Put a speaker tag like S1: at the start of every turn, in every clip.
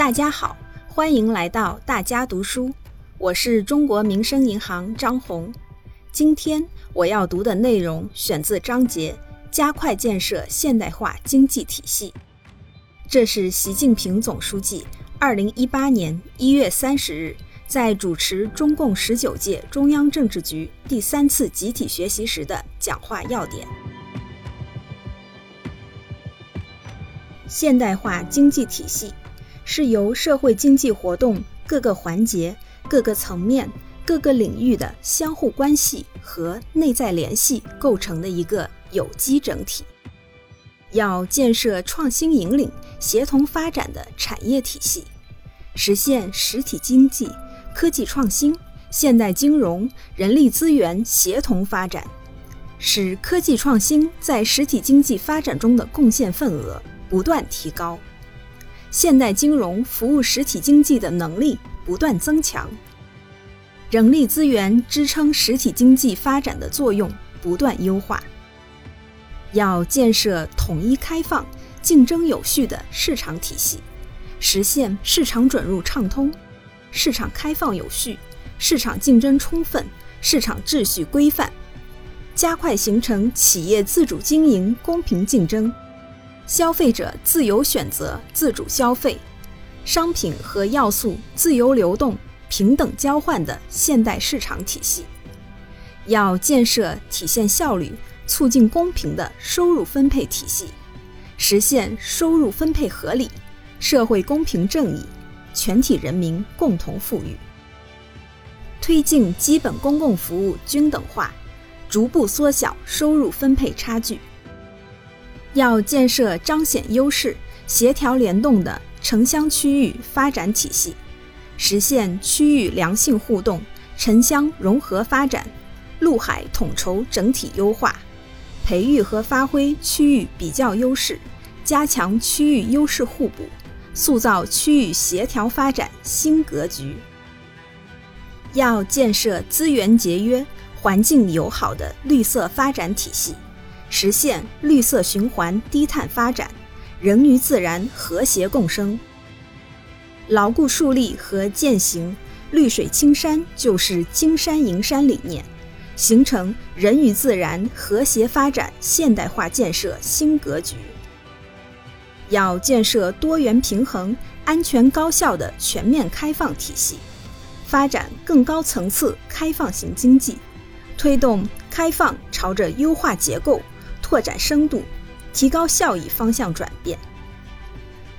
S1: 大家好，欢迎来到大家读书，我是中国民生银行张红。今天我要读的内容选自章节“加快建设现代化经济体系”，这是习近平总书记二零一八年一月三十日在主持中共十九届中央政治局第三次集体学习时的讲话要点。现代化经济体系。是由社会经济活动各个环节、各个层面、各个领域的相互关系和内在联系构成的一个有机整体。要建设创新引领、协同发展的产业体系，实现实体经济、科技创新、现代金融、人力资源协同发展，使科技创新在实体经济发展中的贡献份额不断提高。现代金融服务实体经济的能力不断增强，人力资源支撑实体经济发展的作用不断优化。要建设统一开放、竞争有序的市场体系，实现市场准入畅通、市场开放有序、市场竞争充分、市场秩序规范，加快形成企业自主经营、公平竞争。消费者自由选择、自主消费，商品和要素自由流动、平等交换的现代市场体系，要建设体现效率、促进公平的收入分配体系，实现收入分配合理、社会公平正义、全体人民共同富裕，推进基本公共服务均等化，逐步缩小收入分配差距。要建设彰显优势、协调联动的城乡区域发展体系，实现区域良性互动、城乡融合发展、陆海统筹整体优化，培育和发挥区域比较优势，加强区域优势互补，塑造区域协调发展新格局。要建设资源节约、环境友好的绿色发展体系。实现绿色循环、低碳发展，人与自然和谐共生。牢固树立和践行“绿水青山就是金山银山”理念，形成人与自然和谐发展现代化建设新格局。要建设多元平衡、安全高效的全面开放体系，发展更高层次开放型经济，推动开放朝着优化结构。拓展深度、提高效益方向转变，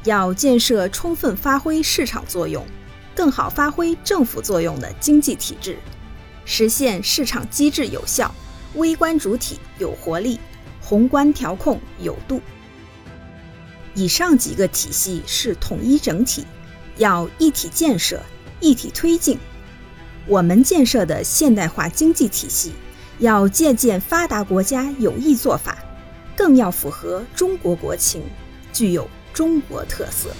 S1: 要建设充分发挥市场作用、更好发挥政府作用的经济体制，实现市场机制有效、微观主体有活力、宏观调控有度。以上几个体系是统一整体，要一体建设、一体推进。我们建设的现代化经济体系。要借鉴发达国家有益做法，更要符合中国国情，具有中国特色。